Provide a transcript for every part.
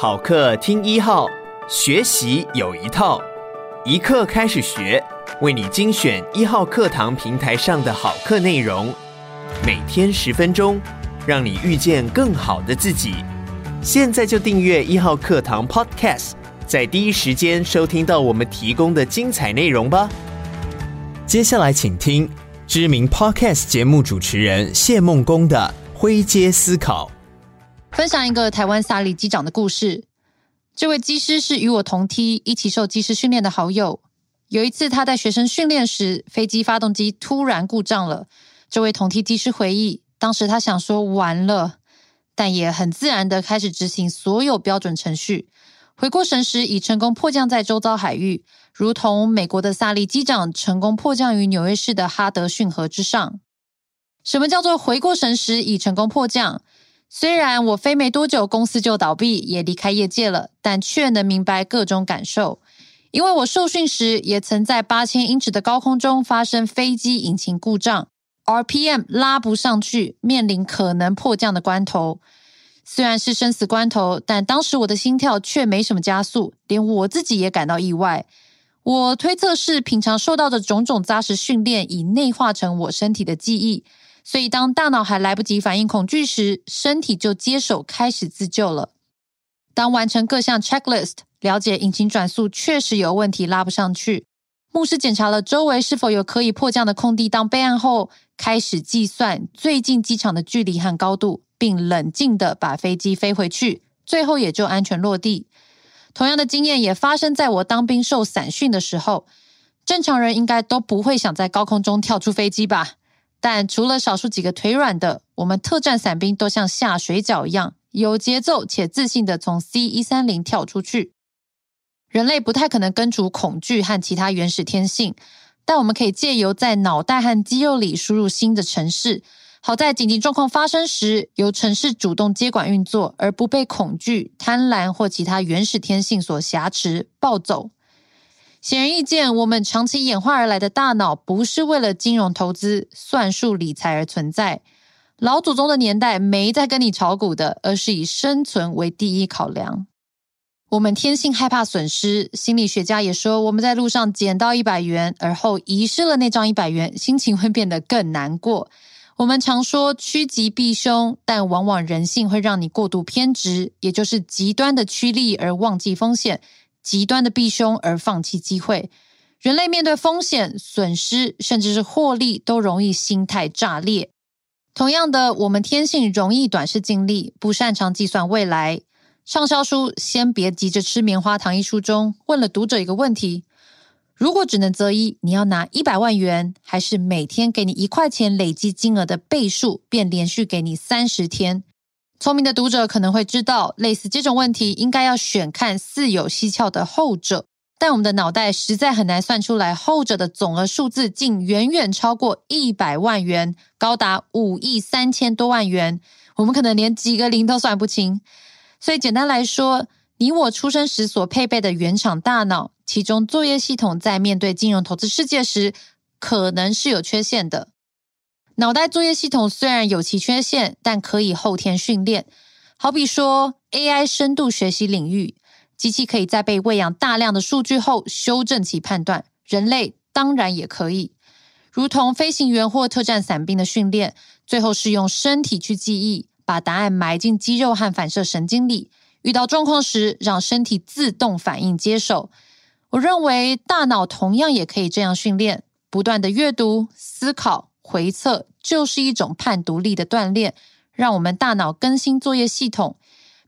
好课听一号，学习有一套，一课开始学，为你精选一号课堂平台上的好课内容，每天十分钟，让你遇见更好的自己。现在就订阅一号课堂 Podcast，在第一时间收听到我们提供的精彩内容吧。接下来请听知名 Podcast 节目主持人谢孟恭的灰阶思考。分享一个台湾萨利机长的故事。这位机师是与我同梯、一起受机师训练的好友。有一次，他带学生训练时，飞机发动机突然故障了。这位同梯机师回忆，当时他想说完了，但也很自然地开始执行所有标准程序。回过神时，已成功迫降在周遭海域，如同美国的萨利机长成功迫降于纽约市的哈德逊河之上。什么叫做回过神时已成功迫降？虽然我飞没多久，公司就倒闭，也离开业界了，但却能明白各种感受。因为我受训时，也曾在八千英尺的高空中发生飞机引擎故障，RPM 拉不上去，面临可能迫降的关头。虽然是生死关头，但当时我的心跳却没什么加速，连我自己也感到意外。我推测是平常受到的种种扎实训练，已内化成我身体的记忆。所以，当大脑还来不及反应恐惧时，身体就接手开始自救了。当完成各项 checklist，了解引擎转速确实有问题，拉不上去。牧师检查了周围是否有可以迫降的空地当备案后，开始计算最近机场的距离和高度，并冷静地把飞机飞回去，最后也就安全落地。同样的经验也发生在我当兵受散训的时候。正常人应该都不会想在高空中跳出飞机吧？但除了少数几个腿软的，我们特战伞兵都像下水饺一样有节奏且自信的从 C 一三零跳出去。人类不太可能根除恐惧和其他原始天性，但我们可以借由在脑袋和肌肉里输入新的程式，好在紧急状况发生时，由程式主动接管运作，而不被恐惧、贪婪或其他原始天性所挟持、暴走。显而易见，我们长期演化而来的大脑不是为了金融投资、算术理财而存在。老祖宗的年代没在跟你炒股的，而是以生存为第一考量。我们天性害怕损失，心理学家也说，我们在路上捡到一百元，而后遗失了那张一百元，心情会变得更难过。我们常说趋吉避凶，但往往人性会让你过度偏执，也就是极端的趋利而忘记风险。极端的避凶而放弃机会，人类面对风险、损失，甚至是获利，都容易心态炸裂。同样的，我们天性容易短视近利，不擅长计算未来。畅销书《先别急着吃棉花糖》一书中，问了读者一个问题：如果只能择一，你要拿一百万元，还是每天给你一块钱累积金额的倍数，便连续给你三十天？聪明的读者可能会知道，类似这种问题应该要选看似有蹊跷的后者，但我们的脑袋实在很难算出来后者的总额数字竟远远超过一百万元，高达五亿三千多万元，我们可能连几个零都算不清。所以简单来说，你我出生时所配备的原厂大脑，其中作业系统在面对金融投资世界时，可能是有缺陷的。脑袋作业系统虽然有其缺陷，但可以后天训练。好比说，AI 深度学习领域，机器可以在被喂养大量的数据后修正其判断，人类当然也可以。如同飞行员或特战伞兵的训练，最后是用身体去记忆，把答案埋进肌肉和反射神经里，遇到状况时让身体自动反应接手。我认为大脑同样也可以这样训练，不断的阅读、思考。回测就是一种判读力的锻炼，让我们大脑更新作业系统。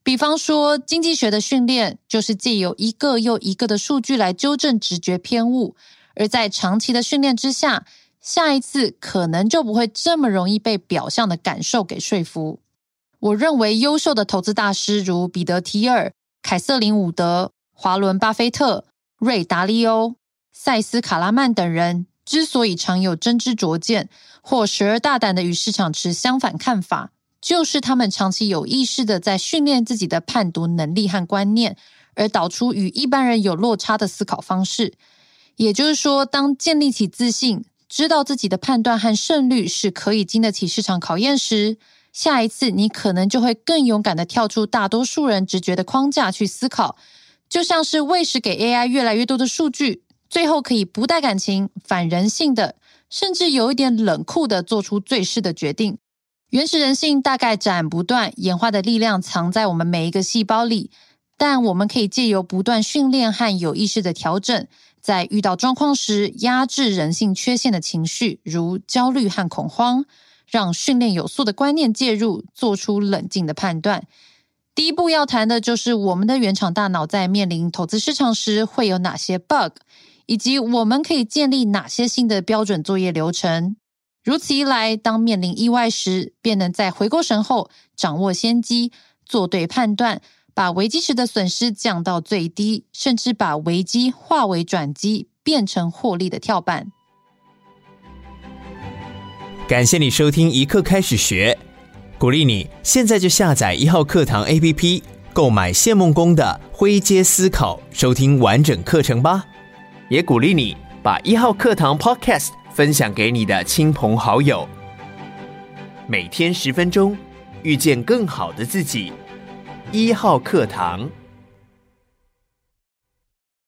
比方说，经济学的训练就是借由一个又一个的数据来纠正直觉偏误，而在长期的训练之下，下一次可能就不会这么容易被表象的感受给说服。我认为，优秀的投资大师如彼得·提尔、凯瑟琳·伍德、华伦·巴菲特、瑞·达利欧、塞斯·卡拉曼等人。之所以常有真知灼见，或时而大胆的与市场持相反看法，就是他们长期有意识的在训练自己的判读能力和观念，而导出与一般人有落差的思考方式。也就是说，当建立起自信，知道自己的判断和胜率是可以经得起市场考验时，下一次你可能就会更勇敢的跳出大多数人直觉的框架去思考。就像是喂食给 AI 越来越多的数据，最后可以不带感情、反人性的，甚至有一点冷酷的做出最适的决定。原始人性大概斩不断，演化的力量藏在我们每一个细胞里，但我们可以借由不断训练和有意识的调整，在遇到状况时压制人性缺陷的情绪，如焦虑和恐慌，让训练有素的观念介入，做出冷静的判断。第一步要谈的就是我们的原厂大脑在面临投资市场时会有哪些 bug，以及我们可以建立哪些新的标准作业流程。如此一来，当面临意外时，便能在回过神后掌握先机，做对判断，把危机时的损失降到最低，甚至把危机化为转机，变成获利的跳板。感谢你收听一课开始学。鼓励你现在就下载一号课堂 APP，购买谢孟恭的《灰阶思考》，收听完整课程吧。也鼓励你把一号课堂 Podcast 分享给你的亲朋好友。每天十分钟，遇见更好的自己。一号课堂。